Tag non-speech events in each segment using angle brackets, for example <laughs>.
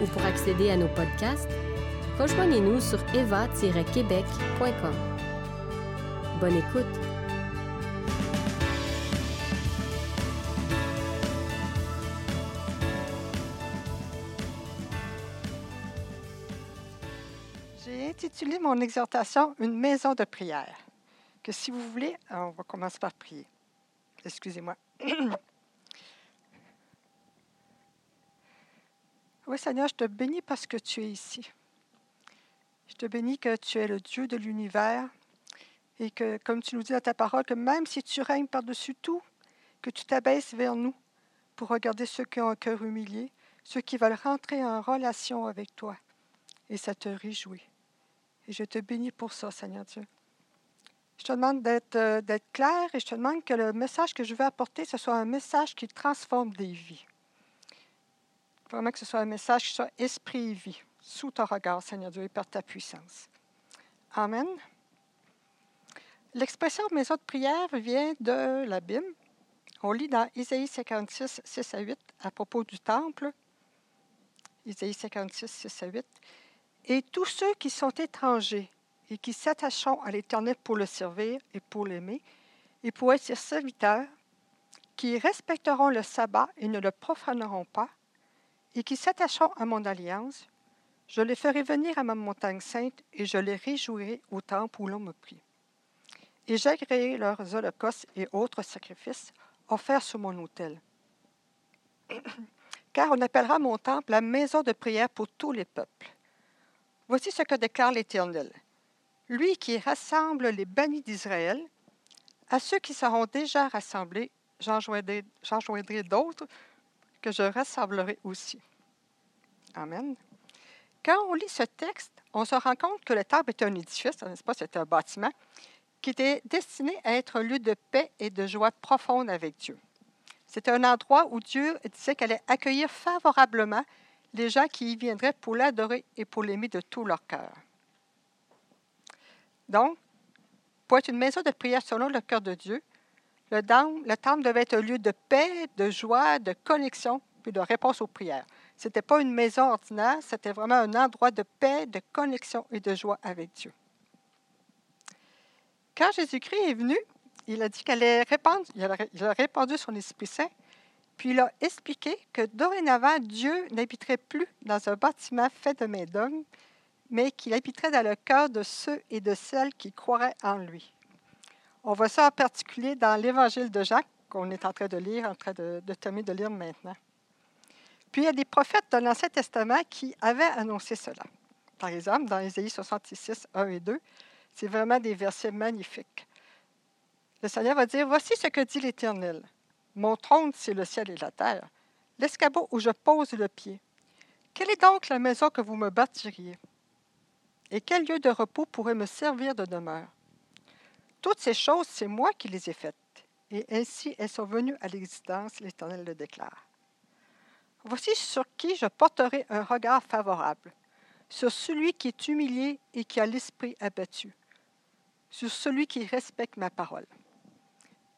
ou pour accéder à nos podcasts, rejoignez-nous sur eva-québec.com. Bonne écoute! J'ai intitulé mon exhortation Une maison de prière. Que si vous voulez, on va commencer par prier. Excusez-moi. <clears throat> oui, Seigneur, je te bénis parce que tu es ici. Je te bénis que tu es le Dieu de l'univers et que, comme tu nous dis dans ta parole, que même si tu règnes par-dessus tout, que tu t'abaisses vers nous pour regarder ceux qui ont un cœur humilié, ceux qui veulent rentrer en relation avec toi. Et ça te réjouit. Et je te bénis pour ça, Seigneur Dieu. Je te demande d'être euh, d'être clair et je te demande que le message que je veux apporter, ce soit un message qui transforme des vies. Vraiment que ce soit un message qui soit esprit et vie, sous ton regard, Seigneur Dieu, et par ta puissance. Amen. L'expression de prière vient de la Bible. On lit dans Isaïe 56, 6 à 8 à propos du temple. Isaïe 56, 6 à 8. Et tous ceux qui sont étrangers et qui s'attacheront à l'Éternel pour le servir et pour l'aimer, et pour être ses serviteurs, qui respecteront le sabbat et ne le profaneront pas, et qui s'attacheront à mon alliance, je les ferai venir à ma montagne sainte et je les réjouirai au temple où l'on me prie. Et j'agréerai leurs holocaustes et autres sacrifices offerts sur mon autel. <coughs> Car on appellera mon temple la maison de prière pour tous les peuples. Voici ce que déclare l'Éternel. Lui qui rassemble les bannis d'Israël, à ceux qui seront déjà rassemblés, j'en joindrai d'autres que je rassemblerai aussi. Amen. Quand on lit ce texte, on se rend compte que le temple est un édifice, n'est-ce pas? C'est un bâtiment qui était destiné à être un lieu de paix et de joie profonde avec Dieu. C'était un endroit où Dieu disait qu'elle allait accueillir favorablement les gens qui y viendraient pour l'adorer et pour l'aimer de tout leur cœur. Donc, pour être une maison de prière selon le cœur de Dieu, le temple, le temple devait être un lieu de paix, de joie, de connexion, puis de réponse aux prières. Ce n'était pas une maison ordinaire, c'était vraiment un endroit de paix, de connexion et de joie avec Dieu. Quand Jésus-Christ est venu, il a dit qu'il allait répandre, il a répandu son Esprit Saint, puis il a expliqué que dorénavant, Dieu n'habiterait plus dans un bâtiment fait de main d'homme, mais qu'il habiterait dans le cœur de ceux et de celles qui croiraient en lui. On voit ça en particulier dans l'Évangile de Jacques, qu'on est en train de lire, en train de, de de lire maintenant. Puis il y a des prophètes de l'Ancien Testament qui avaient annoncé cela. Par exemple, dans Ésaïe 66, 1 et 2, c'est vraiment des versets magnifiques. Le Seigneur va dire Voici ce que dit l'Éternel. Mon trône, c'est le ciel et la terre, l'escabeau où je pose le pied. Quelle est donc la maison que vous me bâtiriez? Et quel lieu de repos pourrait me servir de demeure? Toutes ces choses, c'est moi qui les ai faites, et ainsi elles sont venues à l'existence, l'Éternel le déclare. Voici sur qui je porterai un regard favorable, sur celui qui est humilié et qui a l'esprit abattu, sur celui qui respecte ma parole.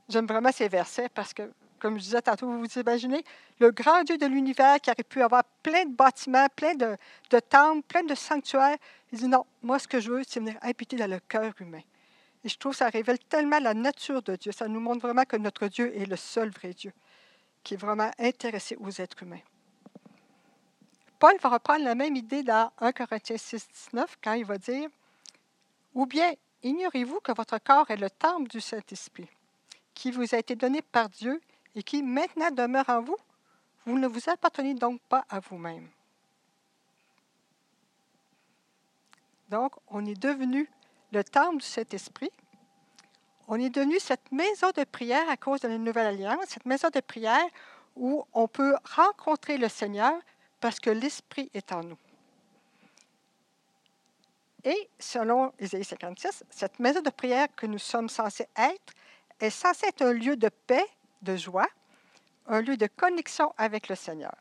J'aime vraiment ces versets parce que, comme je disais tantôt, vous vous imaginez, le grand Dieu de l'univers qui aurait pu avoir plein de bâtiments, plein de, temples, plein de sanctuaires, il dit non, moi ce que je veux, c'est venir habiter dans le cœur humain. Et je trouve que ça révèle tellement la nature de Dieu. Ça nous montre vraiment que notre Dieu est le seul vrai Dieu, qui est vraiment intéressé aux êtres humains. Paul va reprendre la même idée dans 1 Corinthiens 6, 19, quand il va dire Ou bien, ignorez-vous que votre corps est le temple du Saint-Esprit, qui vous a été donné par Dieu et qui maintenant demeure en vous? Vous ne vous appartenez donc pas à vous-même. Donc, on est devenu le temple du Saint-Esprit. On est devenu cette maison de prière à cause de la Nouvelle Alliance, cette maison de prière où on peut rencontrer le Seigneur parce que l'Esprit est en nous. Et selon Isaïe 56, cette maison de prière que nous sommes censés être est censée être un lieu de paix, de joie, un lieu de connexion avec le Seigneur.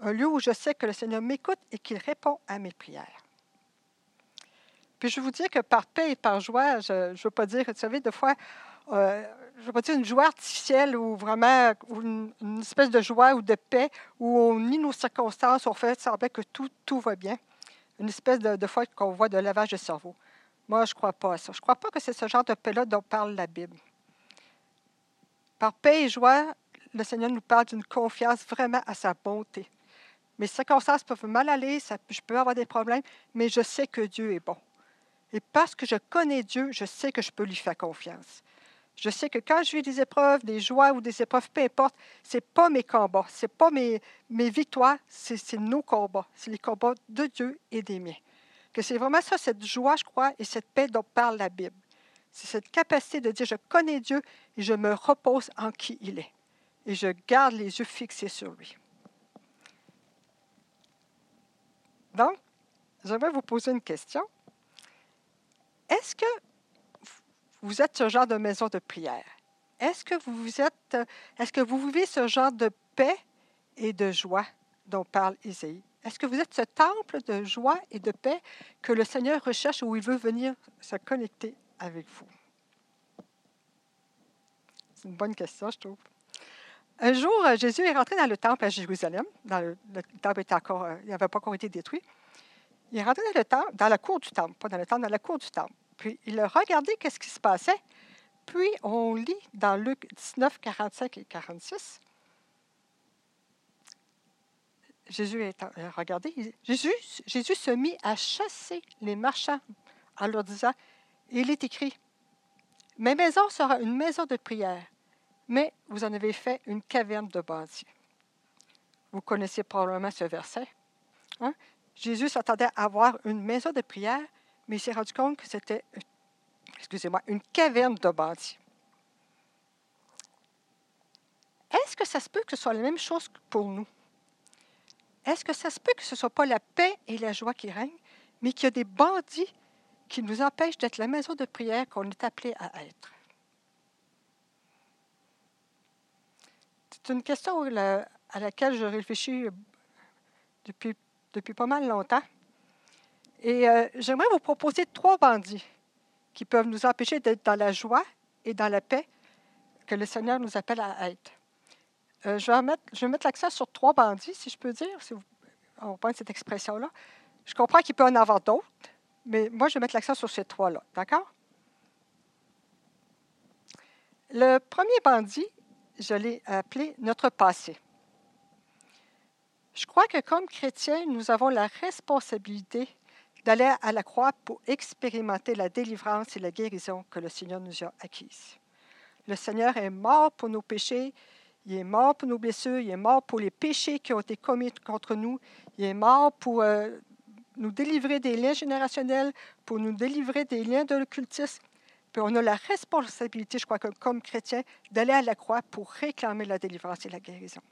Un lieu où je sais que le Seigneur m'écoute et qu'il répond à mes prières. Puis je vous dis que par paix et par joie, je ne veux pas dire, vous savez, des fois, euh, je vais pas dire une joie artificielle ou vraiment une, espèce de joie ou de paix où on nie nos circonstances, on fait semblant que tout, va bien. Une espèce de, de foi qu'on voit de lavage de cerveau. Moi, je ne crois pas à ça. Je ne crois pas que c'est ce genre de paix-là dont parle la Bible. Par paix et joie, le Seigneur nous parle d'une confiance vraiment à sa bonté. Mes circonstances peuvent mal aller, je peux avoir des problèmes, mais je sais que Dieu est bon. Et parce que je connais Dieu, je sais que je peux lui faire confiance. Je sais que quand je vis des épreuves, des joies ou des épreuves, peu importe, ce n'est pas mes combats, ce n'est pas mes, mes victoires, c'est nos combats. C'est les combats de Dieu et des miens. Que c'est vraiment ça, cette joie, je crois, et cette paix dont parle la Bible. C'est cette capacité de dire, je connais Dieu et je me repose en qui il est. Et je garde les yeux fixés sur lui. Donc, j'aimerais vous poser une question. Est-ce que vous êtes ce genre de maison de prière? Est-ce que vous êtes, est-ce que vous vivez ce genre de paix et de joie dont parle Isaïe? Est-ce que vous êtes ce temple de joie et de paix que le Seigneur recherche où il veut venir se connecter avec vous? C'est une bonne question, je trouve. Un jour, euh, Jésus est rentré dans le temple à Jérusalem. Le, temple euh, n'avait pas encore été détruit. Il est rentré dans le temple, dans la cour du temple, pas dans le temple, dans la cour du temple. Puis il a regardé qu'est-ce qui se passait. Puis on lit dans Luc 19, 45 et 46. Jésus est regardé. Jésus, Jésus se mit à chasser les marchands en leur disant, il est écrit, Ma maison sera une maison de prière mais vous en avez fait une caverne de bandits. Vous connaissez probablement ce verset. Hein? Jésus s'attendait à avoir une maison de prière, mais il s'est rendu compte que c'était, excusez-moi, une caverne de bandits. Est-ce que ça se peut que ce soit la même chose pour nous? Est-ce que ça se peut que ce ne soit pas la paix et la joie qui règnent, mais qu'il y a des bandits qui nous empêchent d'être la maison de prière qu'on est appelé à être? C'est une question à laquelle je réfléchis depuis, depuis pas mal longtemps. Et euh, j'aimerais vous proposer trois bandits qui peuvent nous empêcher d'être dans la joie et dans la paix que le Seigneur nous appelle à être. Euh, je vais mettre, l'accent sur trois bandits, si je peux dire, si vous, on prend cette expression-là. Je comprends qu'il peut en avoir d'autres, mais moi, je vais mettre l'accent sur ces trois-là. D'accord? Le premier bandit, je l'ai appelé notre passé. Je crois que comme chrétiens, nous avons la responsabilité d'aller à la croix pour expérimenter la délivrance et la guérison que le Seigneur nous a acquises. Le Seigneur est mort pour nos péchés, il est mort pour nos blessures, il est mort pour les péchés qui ont été commis contre nous, il est mort pour euh, nous délivrer des liens générationnels, pour nous délivrer des liens de l'occultisme, puis on a la responsabilité, je crois, comme chrétien, d'aller à la croix pour réclamer la délivrance et la guérison.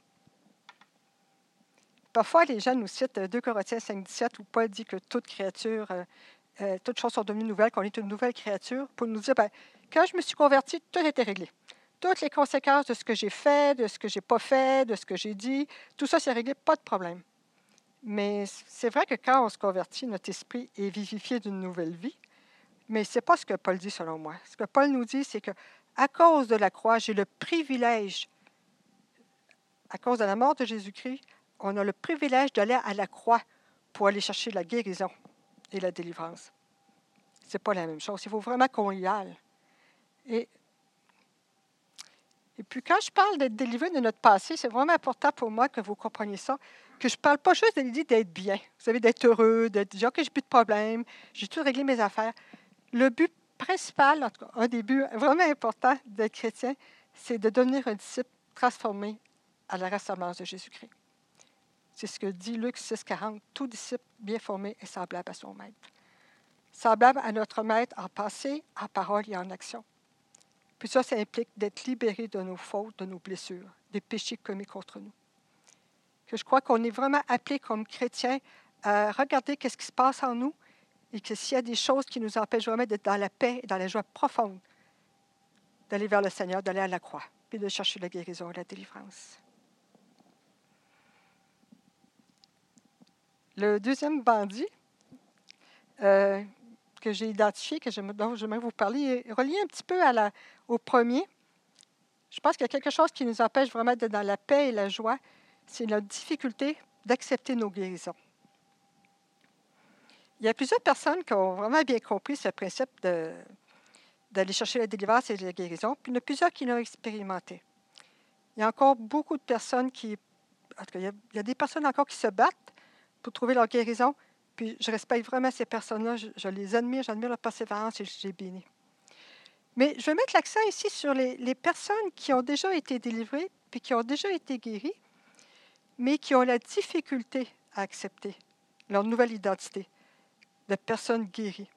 Parfois, les gens nous citent 2 Corinthiens 5, 17, où Paul dit que toute créature, euh, euh, toutes choses sont devenues nouvelles, qu'on est une nouvelle créature, pour nous dire, ben, quand je me suis converti, tout était réglé. Toutes les conséquences de ce que j'ai fait, de ce que j'ai pas fait, de ce que j'ai dit, tout ça, c'est réglé, pas de problème. Mais c'est vrai que quand on se convertit, notre esprit est vivifié d'une nouvelle vie. Mais ce n'est pas ce que Paul dit selon moi. Ce que Paul nous dit, c'est que à cause de la croix, j'ai le privilège, à cause de la mort de Jésus-Christ, on a le privilège d'aller à la croix pour aller chercher la guérison et la délivrance. Ce n'est pas la même chose. Il faut vraiment qu'on y aille. Et, puis quand je parle d'être délivré de notre passé, c'est vraiment important pour moi que vous compreniez ça, que je ne parle pas juste de l'idée d'être bien, vous savez, d'être heureux, d'être dire que j'ai plus de problèmes, j'ai tout réglé mes affaires. Le but principal, en tout cas, un des buts vraiment importants d'être chrétien, c'est de devenir un disciple transformé à la ressemblance de Jésus-Christ. C'est ce que dit Luc 6,40. Tout disciple bien formé est semblable à son maître. Semblable à notre maître en pensée, en parole et en action. Puis ça, ça implique d'être libéré de nos fautes, de nos blessures, des péchés commis contre nous. Que je crois qu'on est vraiment appelé comme chrétiens à regarder qu'est-ce qui se passe en nous et que s'il y a des choses qui nous empêchent vraiment d'être dans la paix et dans la joie profonde, d'aller vers le Seigneur, d'aller à la croix, puis de chercher la guérison et la délivrance. Le deuxième bandit euh, que j'ai identifié, que dont j'aimerais vous parler, est relié un petit peu la, au premier. je pense qu'il y a quelque chose qui nous empêche vraiment d'être dans la paix et la joie, c'est notre difficulté d'accepter nos guérisons. Il y a plusieurs personnes qui ont vraiment bien compris ce principe d'aller chercher la délivrance et la guérison, puis il y en a plusieurs qui l'ont expérimenté. Il y a encore beaucoup de personnes qui... En tout cas, il y a, des personnes encore qui se battent pour trouver leur guérison, puis je respecte vraiment ces personnes-là, je, les admire, j'admire leur persévérance et je les bénis. Mais je vais mettre l'accent ici sur les, personnes qui ont déjà été délivrées, puis qui ont déjà été guéries, mais qui ont la difficulté à accepter leur nouvelle identité de personnes guéries.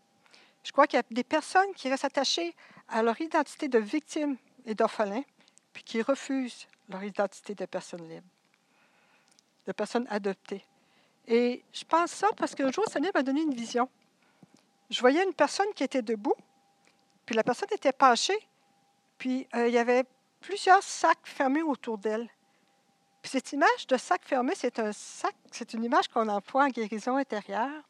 Je crois qu'il y a des personnes qui restent attachées à leur identité de victime et d'orphelin, puis qui refusent leur identité de personne libre, de personne adoptée. Et je pense ça parce qu'un jour, le Seigneur m'a donné une vision. Je voyais une personne qui était debout, puis la personne était penchée, puis euh, il y avait plusieurs sacs fermés autour d'elle. Puis cette image de sac fermé, c'est un sac, c'est une image qu'on emploie en guérison intérieure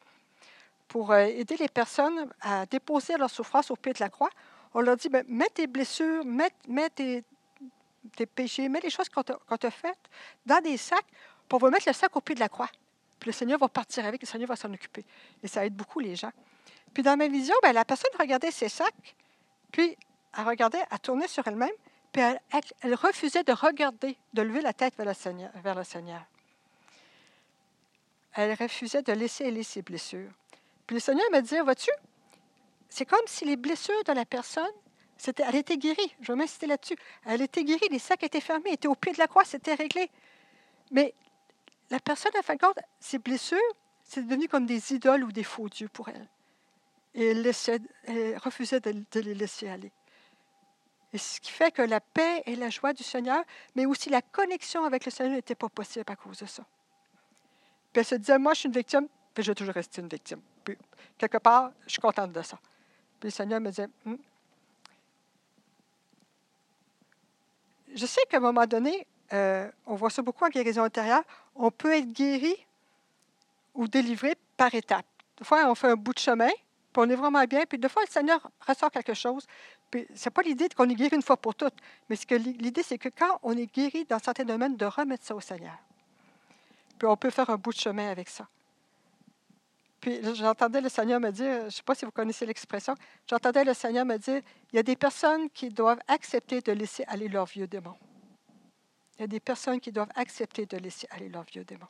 pour euh, aider les personnes à déposer leur souffrance au pied de la croix. On leur dit, ben, mets tes blessures, mets, tes, péchés, mets les choses qu'on t'a faites dans des sacs pour vous mettre le sac au pied de la croix. Puis le Seigneur va partir avec, le Seigneur va s'en occuper. Et ça aide beaucoup les gens. Puis dans ma vision, ben, la personne regardait ses sacs, puis elle regardait, elle tournait sur elle-même, puis elle, refusait de regarder, de lever la tête vers le Seigneur. Vers le Seigneur. Elle refusait de laisser aller ses blessures. Puis le Seigneur m'a dit, vois-tu, c'est comme si les blessures de la personne, c'était, elle était guérie. Je vais m'insister là-dessus. Elle était guérie, les sacs étaient fermés, étaient au pied de la croix, c'était réglé. Mais la personne, à fin de compte, ses blessures, c'est devenu comme des idoles ou des faux dieux pour elle. Et elle, laissait, elle refusait de, de, les laisser aller. Et ce qui fait que la paix et la joie du Seigneur, mais aussi la connexion avec le Seigneur n'était pas possible à cause de ça. Puis elle se disait, moi, je suis une victime, puis je vais toujours rester une victime. Puis, quelque part, je suis contente de ça. Puis le Seigneur me disait, hmm. je sais qu'à un moment donné, euh, on voit ça beaucoup en guérison intérieure, on peut être guéri ou délivré par étapes. Des fois, on fait un bout de chemin, puis on est vraiment bien, puis des fois, le Seigneur ressort quelque chose. Puis, ce n'est pas l'idée qu'on est guéri une fois pour toutes, mais que l'idée, c'est que quand on est guéri dans certains domaines, de remettre ça au Seigneur. Puis on peut faire un bout de chemin avec ça. Puis j'entendais le Seigneur me dire, je ne sais pas si vous connaissez l'expression, j'entendais le Seigneur me dire, il y a des personnes qui doivent accepter de laisser aller leurs vieux démons. Il y a des personnes qui doivent accepter de laisser aller leurs vieux démons.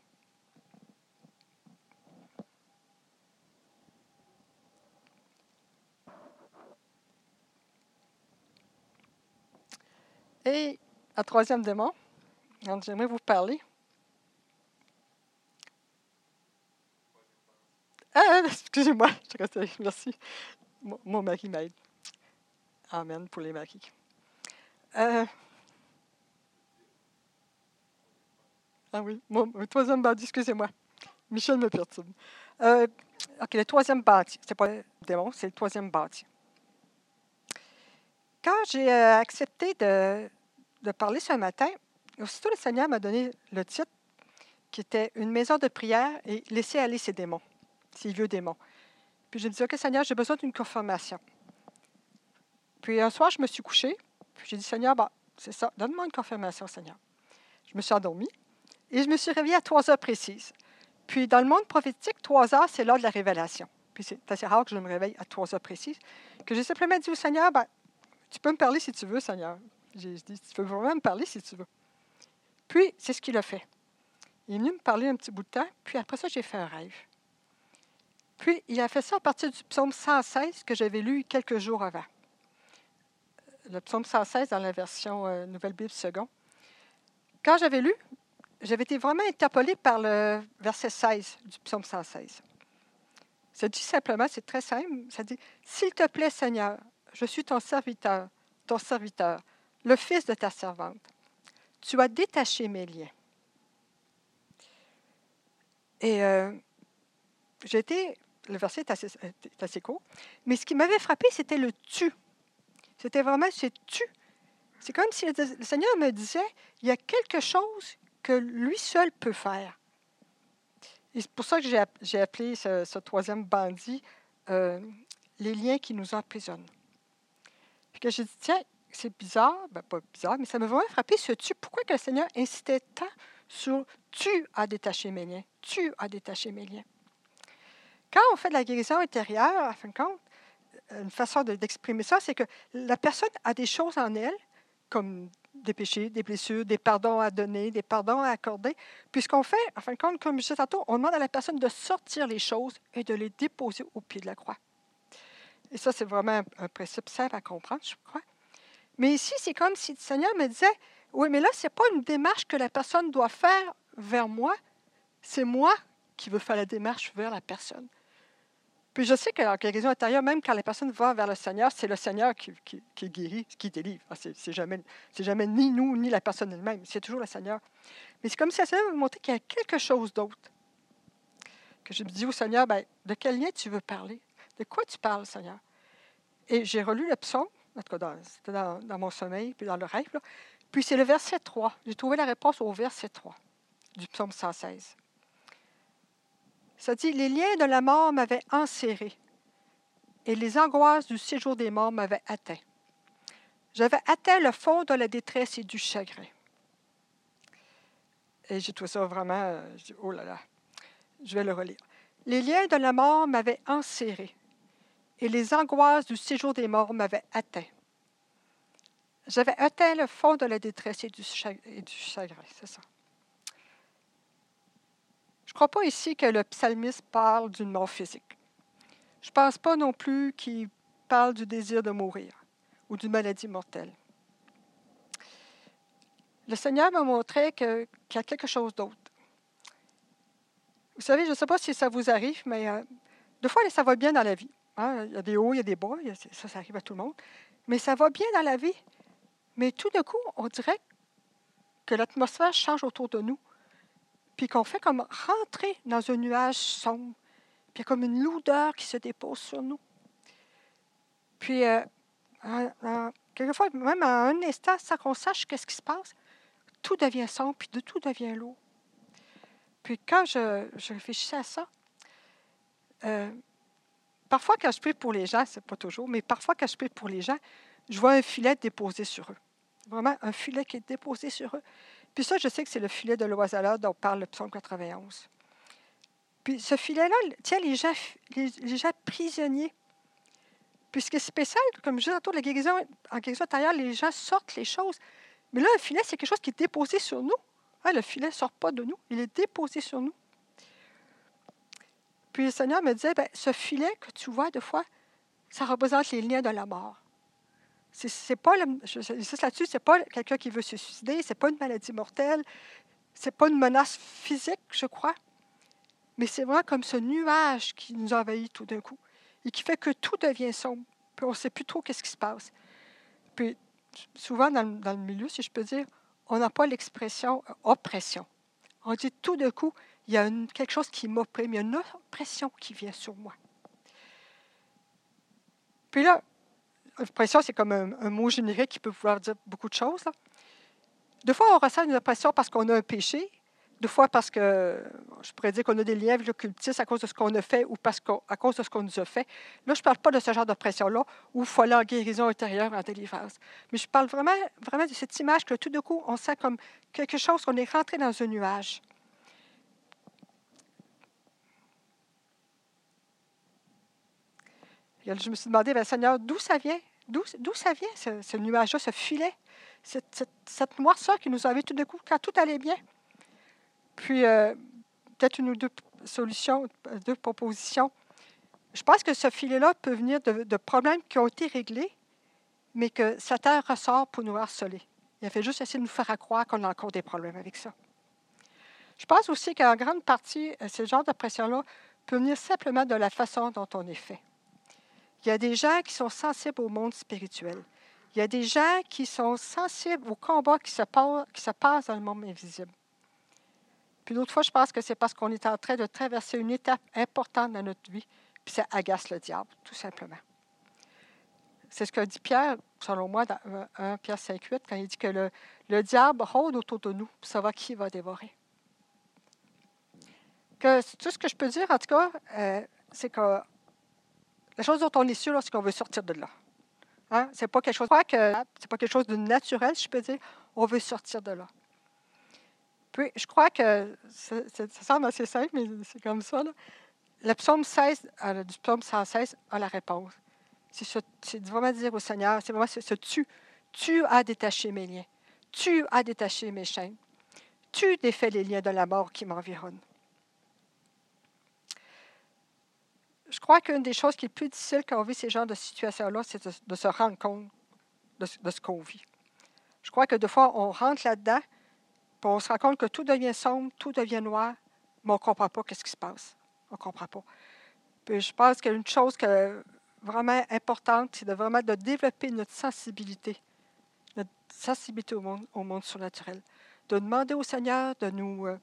Et un troisième démon, dont j'aimerais vous parler, Ah, <laughs> excusez-moi, je reste Merci. Mon, mari m'aide. Amen pour les maris. Euh, ah oui, mon, troisième bandit, excusez-moi. Michel me perturbe. Euh, OK, le troisième bâti. C'est pas le démon, c'est le troisième bâti. Quand j'ai euh, accepté de, de, parler ce matin, aussitôt le Seigneur m'a donné le titre qui était Une maison de prière et laisser aller ses démons ces vieux démons. Puis je me dis, OK, Seigneur, j'ai besoin d'une confirmation. Puis un soir, je me suis couchée, puis j'ai dit, Seigneur, bah, c'est ça, donne-moi une confirmation, Seigneur. Je me suis endormie et je me suis réveillée à trois heures précises. Puis dans le monde prophétique, trois heures, c'est l'heure de la révélation. Puis c'est assez rare que je me réveille à trois heures précises. Que j'ai simplement dit au Seigneur, ben, tu peux me parler si tu veux, Seigneur. J'ai dit, tu peux vraiment me parler si tu veux. Puis c'est ce qu'il a fait. Il est venu me parler un petit bout de temps, puis après ça, j'ai fait un rêve. Puis, il a fait ça à partir du psaume 116 que j'avais lu quelques jours avant. Le psaume 116 dans la version euh, Nouvelle Bible second. Quand j'avais lu, j'avais été vraiment interpellée par le verset 16 du psaume 116. Ça dit simplement, c'est très simple, ça dit S'il te plaît, Seigneur, je suis ton serviteur, ton serviteur, le fils de ta servante. Tu as détaché mes liens. Et euh, été le verset est assez, court. Mais ce qui m'avait frappé, c'était le tu. C'était vraiment ce tu. C'est comme si le Seigneur me disait, il y a quelque chose que lui seul peut faire. Et c'est pour ça que j'ai appelé ce, troisième bandit euh, les liens qui nous emprisonnent. Puis que j'ai dit, tiens, c'est bizarre, ben pas bizarre, mais ça m'a vraiment frappé ce tu. Pourquoi que le Seigneur insistait tant sur tu as détaché mes liens, tu as détaché mes liens? Quand on fait de la guérison intérieure, à fin de compte, une façon d'exprimer ça, c'est que la personne a des choses en elle, comme des péchés, des blessures, des pardons à donner, des pardons à accorder. Puisqu'on fait, en fin de compte, comme je disais tantôt, on demande à la personne de sortir les choses et de les déposer au pied de la croix. Et ça, c'est vraiment un, principe simple à comprendre, je crois. Mais ici, c'est comme si le Seigneur me disait, oui, mais là, ce n'est pas une démarche que la personne doit faire vers moi, c'est moi qui veux faire la démarche vers la personne. Puis je sais qu'en guérison intérieure, même quand la personne va vers le Seigneur, c'est le Seigneur qui, guérit, qui délivre. Ah, c'est jamais, jamais ni nous, ni la personne elle-même. C'est toujours le Seigneur. Mais c'est comme si le Seigneur me montrait qu'il y a quelque chose d'autre. Que je me dis au Seigneur, ben, de quel lien tu veux parler? De quoi tu parles, Seigneur? Et j'ai relu le psaume, en tout cas, c'était dans, mon sommeil, puis dans le rêve. Puis c'est le verset 3. J'ai trouvé la réponse au verset 3 du psaume 116. Ça dit, les liens de la mort m'avaient enserré et les angoisses du séjour des morts m'avaient atteint. J'avais atteint le fond de la détresse et du chagrin. Et j'ai trouvé ça vraiment, euh, oh là là, je vais le relire. Les liens de la mort m'avaient enserré et les angoisses du séjour des morts m'avaient atteint. J'avais atteint le fond de la détresse et du chagrin, c'est ça. Je ne crois pas ici que le psalmiste parle d'une mort physique. Je ne pense pas non plus qu'il parle du désir de mourir ou d'une maladie mortelle. Le Seigneur m'a montré qu'il y a quelque chose d'autre. Vous savez, je ne sais pas si ça vous arrive, mais euh, deux fois, ça va bien dans la vie. Hein. Il y a des hauts, il y a des bas, ça, ça arrive à tout le monde. Mais ça va bien dans la vie. Mais tout d'un coup, on dirait que l'atmosphère change autour de nous puis qu'on fait comme rentrer dans un nuage sombre, puis il y a comme une lourdeur qui se dépose sur nous. Puis, euh, quelquefois, même à un instant, sans qu'on sache qu'est-ce qui se passe, tout devient sombre, puis de tout devient lourd. Puis quand je, réfléchissais à ça, euh, parfois quand je prie pour les gens, c'est pas toujours, mais parfois quand je prie pour les gens, je vois un filet déposé sur eux. Vraiment un filet qui est déposé sur eux. Puis ça, je sais que c'est le filet de l'oiseleur dont parle le psaume 91. Puis ce filet-là tient les gens, les, gens prisonniers. Puis ce qui est spécial, comme je disais tantôt, la guérison, en guérison intérieure, les gens sortent les choses. Mais là, le filet, c'est quelque chose qui est déposé sur nous. Hein, le filet ne sort pas de nous, il est déposé sur nous. Puis le Seigneur me disait, ben, ce filet que tu vois deux fois, ça représente les liens de la mort. C'est pas là-dessus, c'est pas quelqu'un qui veut se suicider, c'est pas une maladie mortelle, c'est pas une menace physique, je crois, mais c'est vraiment comme ce nuage qui nous envahit tout d'un coup et qui fait que tout devient sombre. On ne sait plus trop qu'est-ce qui se passe. Puis souvent dans, le milieu, si je peux dire, on n'a pas l'expression euh, oppression. On dit tout d'un coup, il y a quelque chose qui m'opprime, il y a une oppression qui vient sur moi. Puis là, L'oppression, c'est comme un, mot générique qui peut vouloir dire beaucoup de choses. Deux fois, on ressent une oppression parce qu'on a un péché. Deux fois, parce que je pourrais dire qu'on a des liens avec à cause de ce qu'on a fait ou parce à cause de ce qu'on nous a fait. Là, je ne parle pas de ce genre d'oppression-là où il faut aller en guérison intérieure, en délivrance. Mais je parle vraiment, vraiment de cette image que tout d'un coup, on sent comme quelque chose, qu'on est rentré dans un nuage. je me suis demandé, ben, Seigneur, d'où ça vient? D'où ça vient, ce, nuage-là, ce filet, cette, noirceur qui nous avait tout d'un coup, quand tout allait bien? Puis, euh, peut-être une ou deux solutions, deux propositions. Je pense que ce filet-là peut venir de, problèmes qui ont été réglés, mais que Satan ressort pour nous harceler. Il a fait juste essayer de nous faire croire qu'on a encore des problèmes avec ça. Je pense aussi qu'en grande partie, euh, ce genre de pression-là peut venir simplement de la façon dont on est fait. Il y a des gens qui sont sensibles au monde spirituel. Il y a des gens qui sont sensibles au combat qui se, passe, qui se passe dans le monde invisible. Puis d'autres fois, je pense que c'est parce qu'on est en train de traverser une étape importante dans notre vie, puis ça agace le diable, tout simplement. C'est ce que dit Pierre, selon moi, dans 1 Pierre 5, 8, quand il dit que le, le diable rôde autour de nous pour savoir qui va dévorer. Tout ce que je peux dire, en tout cas, euh, c'est que la chose dont on est sûr, c'est qu'on veut sortir de là. Hein? Ce n'est pas quelque chose, que c'est pas quelque chose de naturel, je peux dire. On veut sortir de là. Puis, je crois que ça semble assez simple, mais c'est comme ça. Le psaume 16, euh, du psaume 116 a la réponse. C'est vraiment dire au Seigneur, c'est vraiment ce, tu. Tu as détaché mes liens. Tu as détaché mes chaînes. Tu défais les liens de la mort qui m'environnent. Je crois qu'une des choses qui est plus difficile quand on vit ces genres de situations-là, c'est de, se rendre compte de, ce qu'on vit. Je crois que des fois, on rentre là-dedans, puis on se rend compte que tout devient sombre, tout devient noir, mais on ne comprend pas ce qui se passe. On ne comprend pas. Je pense qu'une chose vraiment importante, c'est de vraiment de développer notre sensibilité, notre sensibilité au monde, au monde surnaturel. De demander au Seigneur de nous, euh,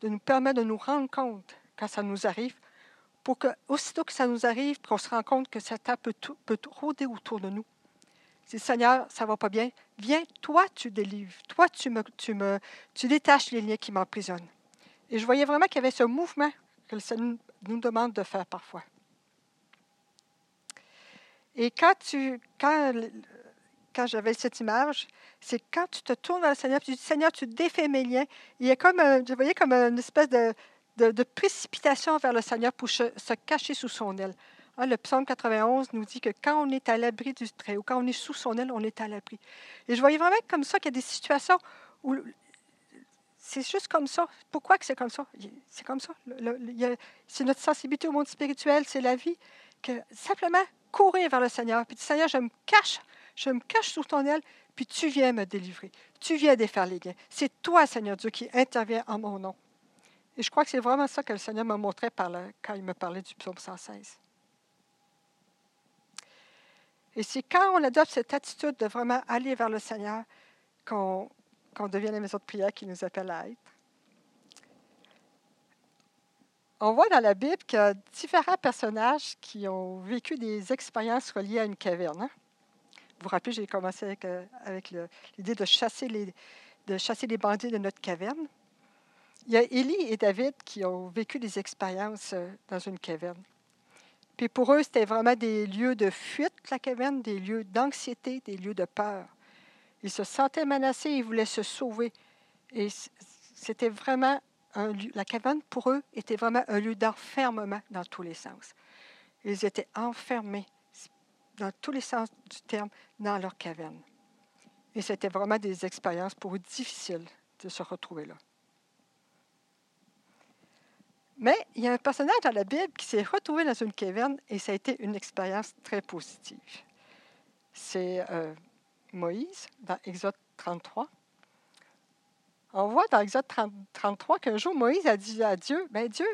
de nous permettre de nous rendre compte quand ça nous arrive, pour que, aussitôt que ça nous arrive, qu'on se rend compte que Satan peut, tout, rôder autour de nous. C'est Seigneur, ça va pas bien. Viens, toi, tu délivres. Toi, tu me, détaches les liens qui m'emprisonnent. Et je voyais vraiment qu'il y avait ce mouvement que le Seigneur nous demande de faire parfois. Et quand tu, quand j'avais cette image, c'est quand tu te tournes vers le Seigneur, tu dis Seigneur, tu défais mes liens. Il y a comme, je voyais comme une espèce de, de, précipitation vers le Seigneur pour se, cacher sous son aile. Hein, le psaume 91 nous dit que quand on est à l'abri du trait ou quand on est sous son aile, on est à l'abri. Et je voyais vraiment comme ça qu'il y a des situations où c'est juste comme ça. Pourquoi que c'est comme ça? C'est comme ça. C'est notre sensibilité au monde spirituel, c'est la vie. Que simplement courir vers le Seigneur, puis dire, Seigneur, je me cache, je me cache sous ton aile, puis tu viens me délivrer. Tu viens défaire les liens. C'est toi, Seigneur Dieu, qui intervient en mon nom. Et je crois que c'est vraiment ça que le Seigneur montrait par quand il me parlait du psaume 116. Et c'est quand on adopte cette attitude de vraiment aller vers le Seigneur qu'on devient la maison de prière qui nous appelle à être. On voit dans la Bible qu'il y a différents personnages qui ont vécu des expériences reliées à une caverne. Hein. Vous vous rappelez, j'ai commencé avec, euh, l'idée de chasser les bandits de notre caverne. Il y a Élie et David qui ont vécu des expériences euh, dans une caverne. Puis pour eux, c'était vraiment des lieux de fuite, la caverne, des lieux d'anxiété, des lieux de peur. Ils se sentaient menacés, ils voulaient se sauver. Et c'était vraiment un lieu, la caverne pour eux était vraiment un lieu d'enfermement dans tous les sens. Ils étaient enfermés dans tous les sens du terme dans leur caverne. Et c'était vraiment des expériences pour eux difficiles de se retrouver là. Mais il y a un personnage dans la Bible qui s'est retrouvé dans une caverne et ça a été une expérience très positive. C'est euh, Moïse dans Exode 33. On voit dans Exode 33 qu'un jour, Moïse a dit à Dieu, ben Dieu,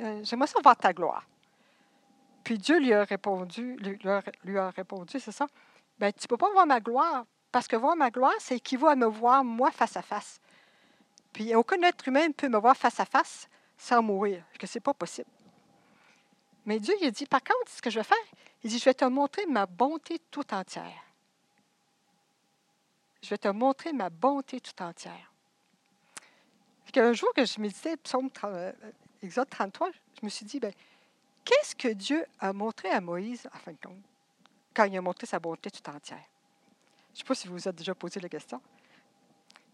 euh, j'aimerais ça voir ta gloire. Puis Dieu lui a répondu, c'est ça, ben tu ne peux pas voir ma gloire, parce que voir ma gloire, c'est équivaut à me voir moi face à face. Puis aucun être humain ne peut me voir face à face sans mourir, que ce n'est pas possible. Mais Dieu il a dit, par contre, ce que je vais faire, il dit, je vais te montrer ma bonté tout entière je vais te montrer ma bonté tout entière. un jour que je méditais Psaume 30, euh, Exode 33, je me suis dit, ben, qu'est-ce que Dieu a montré à Moïse, en fin de compte, quand il a montré sa bonté tout entière? Je ne sais pas si vous vous êtes déjà posé la question.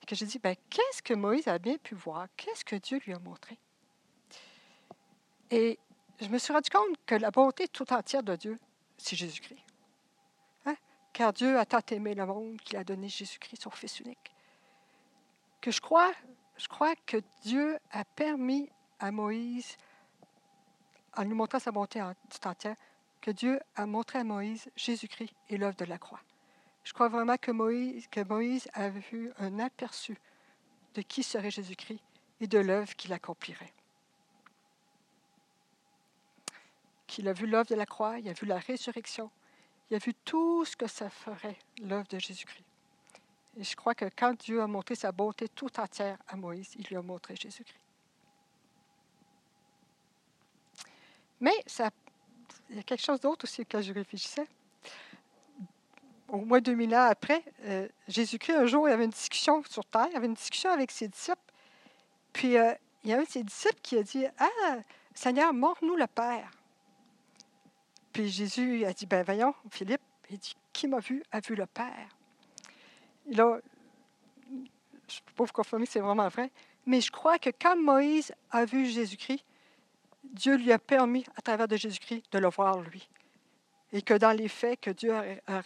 que j'ai dit, ben, qu'est-ce que Moïse a bien pu voir? Qu'est-ce que Dieu lui a montré? Et je me suis rendu compte que la bonté tout entière de Dieu, c'est Jésus-Christ car Dieu a tant aimé le monde qu'il a donné Jésus-Christ, son Fils unique. Que je crois, que Dieu a permis à Moïse, en lui montrant sa bonté tout entière, que Dieu a montré à Moïse Jésus-Christ et l'œuvre de la croix. Je crois vraiment que Moïse, que Moïse a vu un aperçu de qui serait Jésus-Christ et de l'œuvre qu'il accomplirait. Qu'il a vu l'œuvre de la croix, il a vu la résurrection, il a vu tout ce que ça ferait, l'œuvre de Jésus-Christ. Et je crois que quand Dieu a montré sa beauté tout entière à Moïse, il lui a montré Jésus-Christ. Mais il y a quelque chose d'autre aussi que je réfléchissais. Au moins 2000 ans après, euh, Jésus-Christ, un jour, il avait une discussion sur Terre, il avait une discussion avec ses disciples. Puis, euh, il y a un de ses disciples qui a dit Ah, Seigneur, montre-nous le Père. Puis Jésus a dit, ben voyons, Philippe, il dit, qui m'a vu a vu le Père. Et là, je ne peux pas vous confirmer que c'est vraiment vrai, mais je crois que quand Moïse a vu Jésus-Christ, Dieu lui a permis, à travers de Jésus-Christ, de le voir lui. Et que dans les faits, que Dieu a, a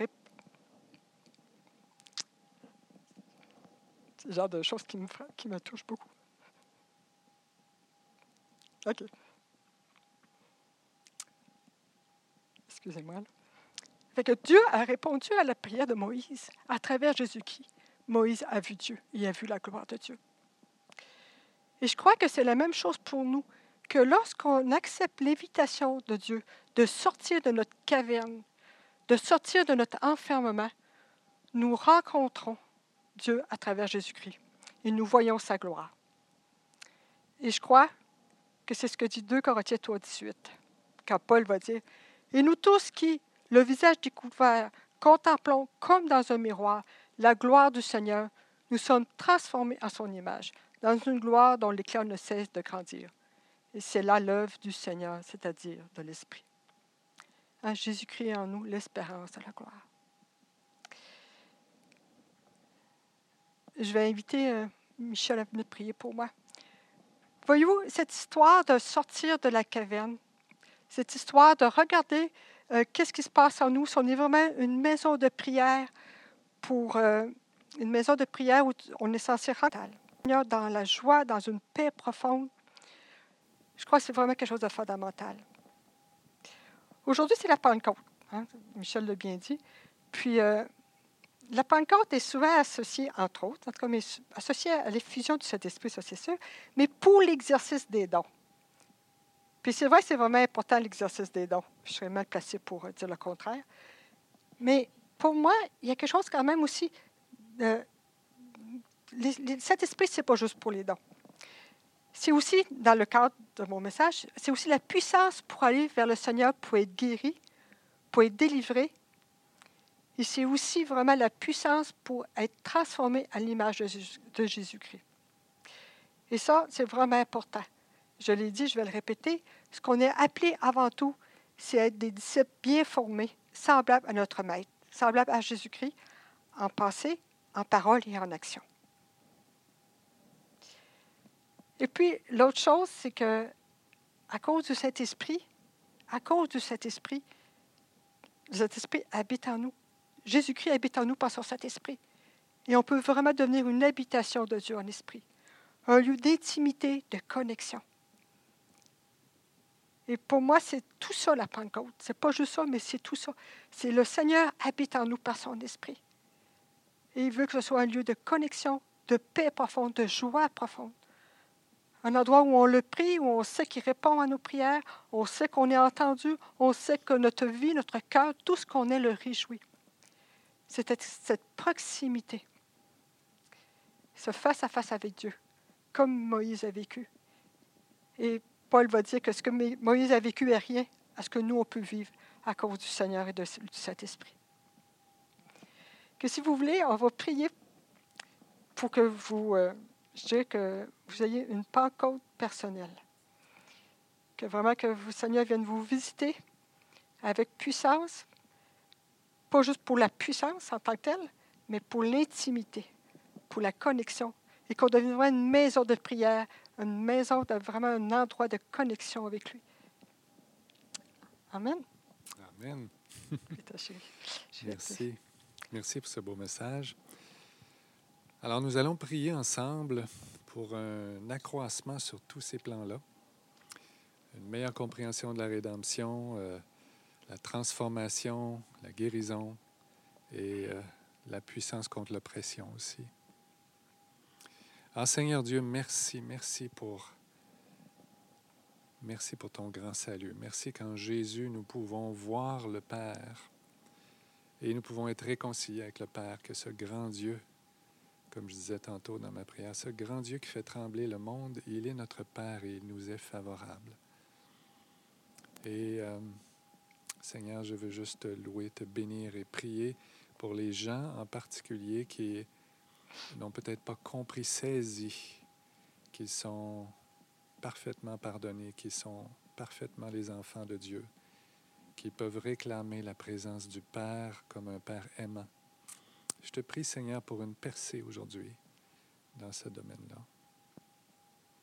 C'est le genre de choses qui me, qui me touchent beaucoup. OK. Excusez-moi. Dieu a répondu à la prière de Moïse à travers Jésus-Christ. Moïse a vu Dieu, il a vu la gloire de Dieu. Et je crois que c'est la même chose pour nous, que lorsqu'on accepte l'invitation de Dieu de sortir de notre caverne, de sortir de notre enfermement, nous rencontrons Dieu à travers Jésus-Christ et nous voyons sa gloire. Et je crois que c'est ce que dit 2 Corinthiens 3, 18, quand Paul va dire Et nous tous qui, le visage découvert, contemplons comme dans un miroir la gloire du Seigneur, nous sommes transformés en son image, dans une gloire dont l'éclat ne cesse de grandir. Et c'est là l'œuvre du Seigneur, c'est-à-dire de l'Esprit. Jésus-Christ en nous, l'espérance de la gloire. Je vais inviter euh, Michel à venir prier pour moi. Voyez-vous, cette histoire de sortir de la caverne, cette histoire de regarder euh, qu'est-ce qui se passe en nous, si on est vraiment une maison de prière pour euh, une maison de prière où on est censé rentrer dans la joie, dans une paix profonde. Je crois que c'est vraiment quelque chose de fondamental. Aujourd'hui, c'est la Pentecôte. Hein, Michel l'a bien dit. Puis, la Pentecôte est souvent associée, entre autres, en tout cas, mais associée à l'effusion du Saint-Esprit, ça c'est sûr, mais pour l'exercice des dons. Puis c'est vrai, c'est vraiment important l'exercice des dons. Je serais mal placé pour dire le contraire. Mais pour moi, il y a quelque chose quand même aussi. Euh, le Saint-Esprit, ce n'est pas juste pour les dons. C'est aussi, dans le cadre de mon message, c'est aussi la puissance pour aller vers le Seigneur, pour être guéri, pour être délivré, et c'est aussi vraiment la puissance pour être transformé à l'image de Jésus-Christ. Et ça, c'est vraiment important. Je l'ai dit, je vais le répéter. Ce qu'on est appelé avant tout, c'est être des disciples bien formés, semblables à notre Maître, semblables à Jésus-Christ, en pensée, en parole et en action. Et puis, l'autre chose, c'est que, à cause de cet esprit, à cause de cet esprit, cet esprit habite en nous. Jésus-Christ habite en nous par son Saint-Esprit. Et on peut vraiment devenir une habitation de Dieu en esprit, un lieu d'intimité, de connexion. Et pour moi, c'est tout ça la Pentecôte. C'est pas juste ça, mais c'est tout ça. C'est le Seigneur habite en nous par son esprit. Et il veut que ce soit un lieu de connexion, de paix profonde, de joie profonde. Un endroit où on le prie, où on sait qu'il répond à nos prières, on sait qu'on est entendu, on sait que notre vie, notre cœur, tout ce qu'on est le réjouit. C'était cette proximité, ce face-à-face avec Dieu, comme Moïse a vécu. Et Paul va dire que ce que Moïse a vécu est rien à ce que nous, on peut vivre à cause du Seigneur et du Saint-Esprit. Que si vous voulez, on va prier pour que vous, euh, je que vous ayez une Pentecôte personnelle. Que vraiment que le Seigneur vienne vous visiter avec puissance, pas juste pour la puissance en tant que telle, mais pour l'intimité, pour la connexion, et qu'on devienne une maison de prière, une maison, vraiment un endroit de connexion avec lui. Amen. Amen. <laughs> Merci. Merci pour ce beau message. Alors, nous allons prier ensemble pour un accroissement sur tous ces plans-là, une meilleure compréhension de la rédemption, euh, la transformation, la guérison et euh, la puissance contre l'oppression aussi. Ah Seigneur Dieu, merci, merci pour merci pour ton grand salut. Merci qu'en Jésus nous pouvons voir le Père et nous pouvons être réconciliés avec le Père, que ce grand Dieu, comme je disais tantôt dans ma prière, ce grand Dieu qui fait trembler le monde, il est notre Père et il nous est favorable. Et euh, Seigneur, je veux juste te louer, te bénir et prier pour les gens en particulier qui n'ont peut-être pas compris, saisi qu'ils sont parfaitement pardonnés, qu'ils sont parfaitement les enfants de Dieu, qui peuvent réclamer la présence du Père comme un Père aimant. Je te prie, Seigneur, pour une percée aujourd'hui dans ce domaine-là.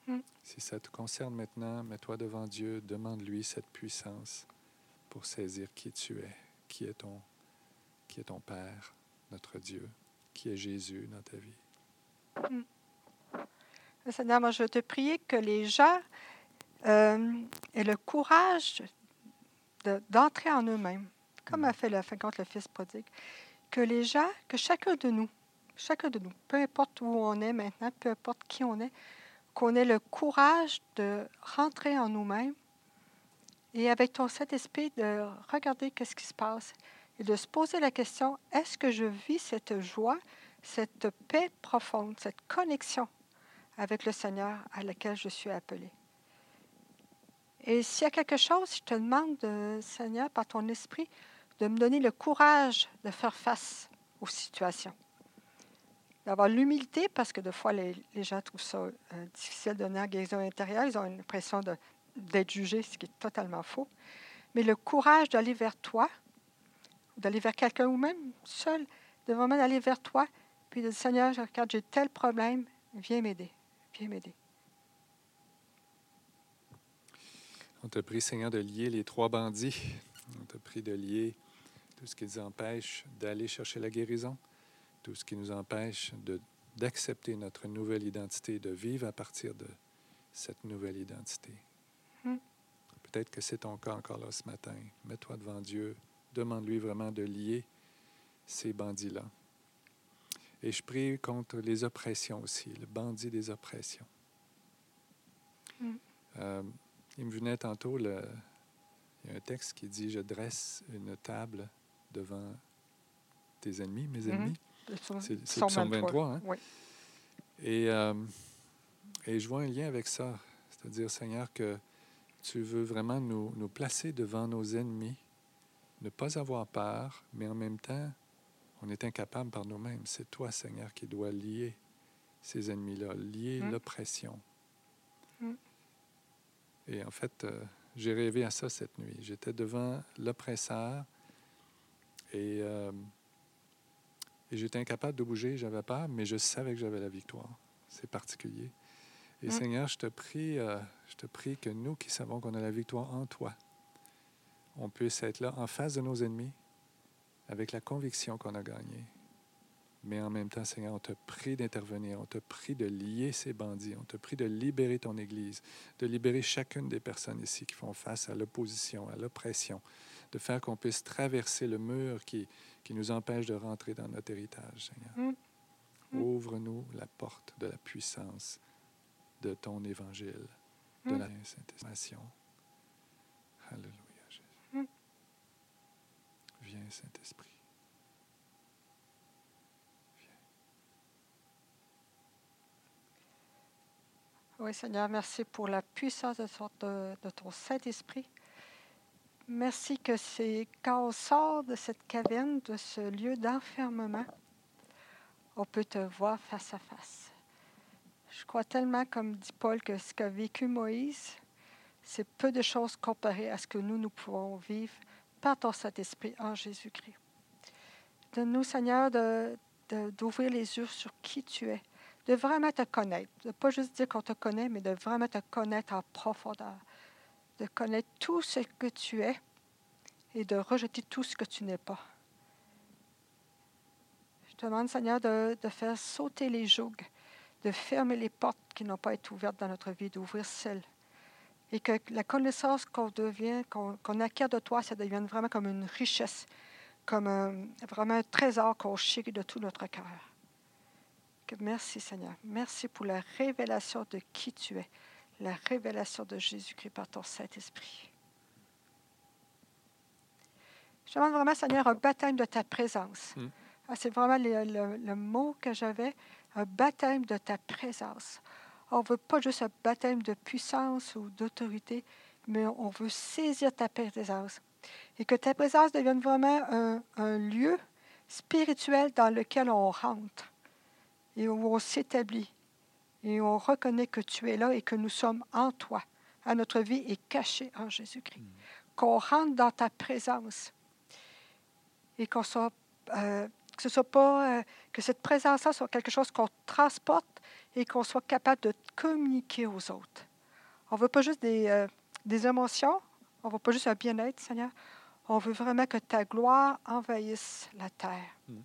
Mm. Si ça te concerne maintenant, mets-toi devant Dieu, demande-lui cette puissance pour saisir qui tu es, qui est ton, qui est ton Père, notre Dieu, qui est Jésus dans ta vie. Seigneur, moi, je veux te prier que les gens euh, aient le courage de- d'entrer en eux-mêmes, comme a fait le, fin contre le Fils prodigue. Que les gens, que chacun de nous, chacun de nous, peu importe où on est maintenant, peu importe qui on est, qu'on ait le courage de rentrer en nous-mêmes et avec ton Saint-Esprit de regarder qu'est-ce qui se passe et de se poser la question, est-ce que je vis cette joie, cette paix profonde, cette connexion avec le Seigneur à laquelle je suis appelé. Et s'il y a quelque chose, je te demande, euh, Seigneur, par ton esprit, de me donner le courage de faire face aux situations. D'avoir l'humilité, parce que des fois, les, gens trouvent ça euh, difficile de donner en guérison intérieure. Ils ont l'impression d'être jugés, ce qui est totalement faux. Mais le courage d'aller vers toi, d'aller vers quelqu'un ou même seul, de vraiment d'aller vers toi, puis de dire, Seigneur, je regarde, j'ai tel problème, viens m'aider. Viens m'aider. On te prie, Seigneur, de lier les trois bandits. On te prie de lier tout ce qui nous empêche d'aller chercher la guérison, tout ce qui nous empêche de- d'accepter notre nouvelle identité, de vivre à partir de cette nouvelle identité. Hmm. Peut-être que c'est ton cas encore là ce matin. Mets-toi devant Dieu. Demande-lui vraiment de lier ces bandits-là. Et je prie contre les oppressions aussi, le bandit des oppressions. Hmm. Euh, il me venait tantôt, le- il y a un texte qui dit Je dresse une table devant tes ennemis, mes Mhm. ennemis. Le C'est- psaume psaume 23, hein? Oui. Et, euh, et je vois un lien avec ça. C'est-à-dire, Seigneur, que tu veux vraiment nous, nous placer devant nos ennemis, ne pas avoir peur, mais en même temps, on est incapable par nous-mêmes. C'est toi, Seigneur, qui dois lier ces ennemis-là, lier Mm. l'oppression. Mm. Et en fait, euh, j'ai rêvé à ça cette nuit. J'étais devant l'oppresseur et, euh, et j'étais incapable de bouger, j'avais peur, mais je savais que j'avais la victoire. C'est particulier. Et Mm. Seigneur, je te prie, euh, je te prie que nous qui savons qu'on a la victoire en toi, on puisse être là en face de nos ennemis avec la conviction qu'on a gagné. Mais en même temps, Seigneur, on te prie d'intervenir, on te prie de lier ces bandits, on te prie de libérer ton Église, de libérer chacune des personnes ici qui font face à l'opposition, à l'oppression, de faire qu'on puisse traverser le mur qui, qui nous empêche de rentrer dans notre héritage, Seigneur. Mm. Mm. Ouvre-nous la porte de la puissance de ton évangile, de Mm. la Saint-Esprit. Alléluia. Viens, Saint-Esprit. Oui, Seigneur, merci pour la puissance de, ton Saint-Esprit. Merci que c'est quand on sort de cette caverne, de ce lieu d'enfermement, on peut te voir face à face. Je crois tellement, comme dit Paul, que ce qu'a vécu Moïse, c'est peu de choses comparé à ce que nous, nous pouvons vivre par ton Saint-Esprit en Jésus-Christ. Donne-nous, Seigneur, de- de- d'ouvrir les yeux sur qui tu es, de vraiment te connaître, de pas juste dire qu'on te connaît, mais de vraiment te connaître en profondeur, de connaître tout ce que tu es et de rejeter tout ce que tu n'es pas. Je te demande, Seigneur, de, de faire sauter les jougs, de fermer les portes qui n'ont pas été ouvertes dans notre vie, d'ouvrir celles. Et que la connaissance qu'on devient, qu'on acquiert de toi, ça devienne vraiment comme une richesse, comme un- vraiment un trésor qu'on chérit de tout notre cœur. Merci Seigneur. Merci pour la révélation de qui tu es, la révélation de Jésus-Christ par ton Saint-Esprit. Je demande vraiment, Seigneur, un baptême de ta présence. Mm. Ah, C'est vraiment le, le- le mot que j'avais, un baptême de ta présence. On ne veut pas juste un baptême de puissance ou d'autorité, mais on veut saisir ta présence. Et que ta présence devienne vraiment un, un lieu spirituel dans lequel on rentre et où on s'établit et on reconnaît que tu es là et que nous sommes en toi. À notre vie est cachée en Jésus-Christ. qu'on rentre dans ta présence et qu'on soit, euh, que ce soit pas, euh, que cette présence-là soit quelque chose qu'on transporte et qu'on soit capable de communiquer aux autres. On ne veut pas juste des, euh, des émotions, on ne veut pas juste un bien-être, Seigneur. On veut vraiment que ta gloire envahisse la terre Mm.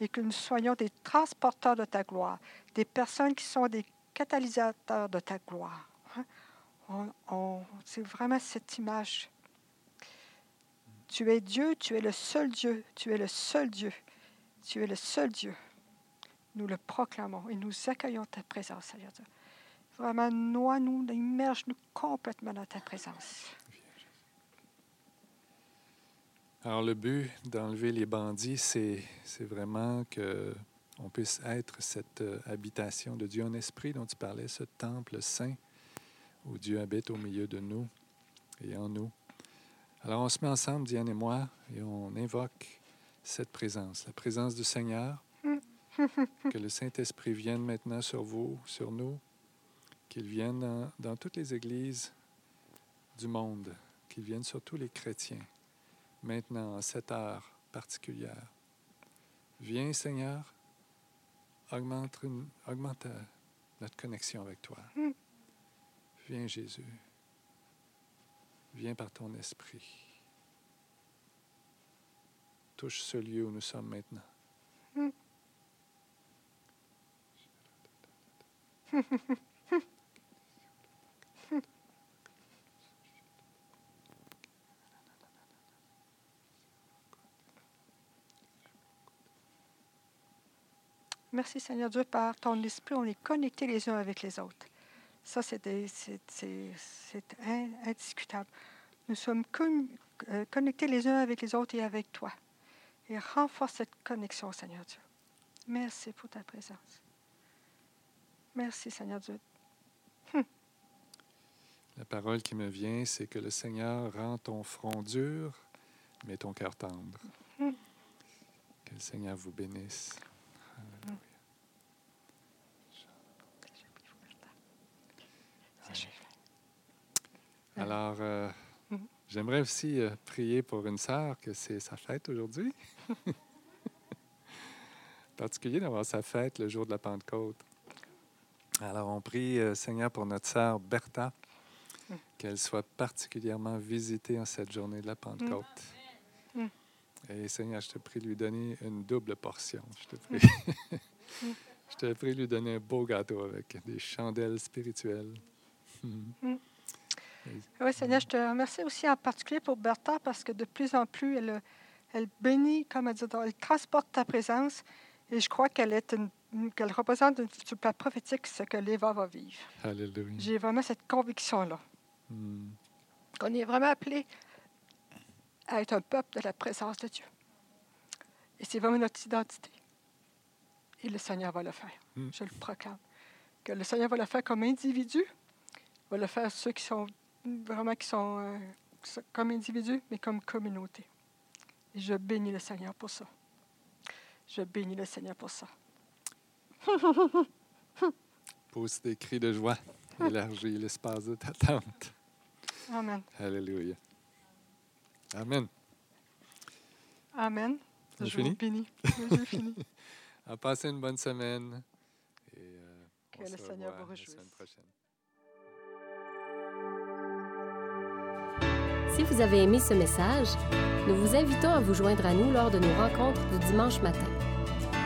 et que nous soyons des transporteurs de ta gloire, des personnes qui sont des catalysateurs de ta gloire. hein. On- on- C'est vraiment cette image. Tu es Dieu, tu es le seul Dieu, tu es le seul Dieu, tu es le seul Dieu. Nous le proclamons et nous accueillons ta présence, Seigneur Dieu. Vraiment, noie-nous, immerge-nous complètement dans ta présence. Alors, le but d'enlever les bandits, c'est vraiment que on puisse être cette euh, habitation de Dieu en esprit dont tu parlais, ce temple saint où Dieu habite au milieu de nous et en nous. Alors, on se met ensemble, Diane et moi, et on invoque cette présence, la présence du Seigneur. Que le Saint-Esprit vienne maintenant sur vous, sur nous, qu'il vienne dans, toutes les églises du monde, qu'il vienne sur tous les chrétiens maintenant, en cette heure particulière. Viens, Seigneur, augmente, augmente notre connexion avec toi. Viens, Jésus. Viens par ton esprit. Touche ce lieu où nous sommes maintenant. Merci Seigneur Dieu, par ton esprit, on est connectés les uns avec les autres. Ça, c'est indiscutable. Nous sommes euh, connectés les uns avec les autres et avec toi. Et renforce cette connexion, Seigneur Dieu. Merci pour ta présence. Merci, Seigneur Dieu. La parole qui me vient, c'est que le Seigneur rend ton front dur, mais ton cœur tendre. Que le Seigneur vous bénisse. Alors, euh, j'aimerais aussi euh, prier pour une sœur que c'est sa fête aujourd'hui. <laughs> particulier d'avoir sa fête le jour de la Pentecôte. Alors, on prie, euh, Seigneur, pour notre sœur Bertha, Mhm. qu'elle soit particulièrement visitée en cette journée de la Pentecôte. Mhm. Et Seigneur, je te prie de lui donner une double portion. Je te prie. <laughs> Je te prie de lui donner un beau gâteau avec des chandelles spirituelles. Oui, Seigneur, je te remercie aussi en particulier pour Bertha parce que de plus en plus, elle, elle bénit, comme elle dit, elle transporte ta présence et je crois qu'elle est une- qu'elle représente une, sur le plan prophétique ce que l'Éva va vivre. Alléluia. J'ai vraiment cette conviction-là, Mhm. qu'on est vraiment appelé à être un peuple de la présence de Dieu. Et c'est vraiment notre identité. Et le Seigneur va le faire. Mm. Je le proclame. Que le Seigneur va le faire comme individu, va le faire ceux qui sont vraiment qui sont, euh, comme individus, mais comme communauté. Et je bénis le Seigneur pour ça. Je bénis le Seigneur pour ça. <laughs> Pousse des cris de joie. Élargis l'espace de ta tente. Amen. Alléluia. Amen. Amen. C'est Je vous fini? bénis. <laughs> J'ai fini. À passer une bonne semaine. Et euh, Que on le se Seigneur vous la réjouisse. semaine prochaine. Si vous avez aimé ce message, nous vous invitons à vous joindre à nous lors de nos rencontres du dimanche matin.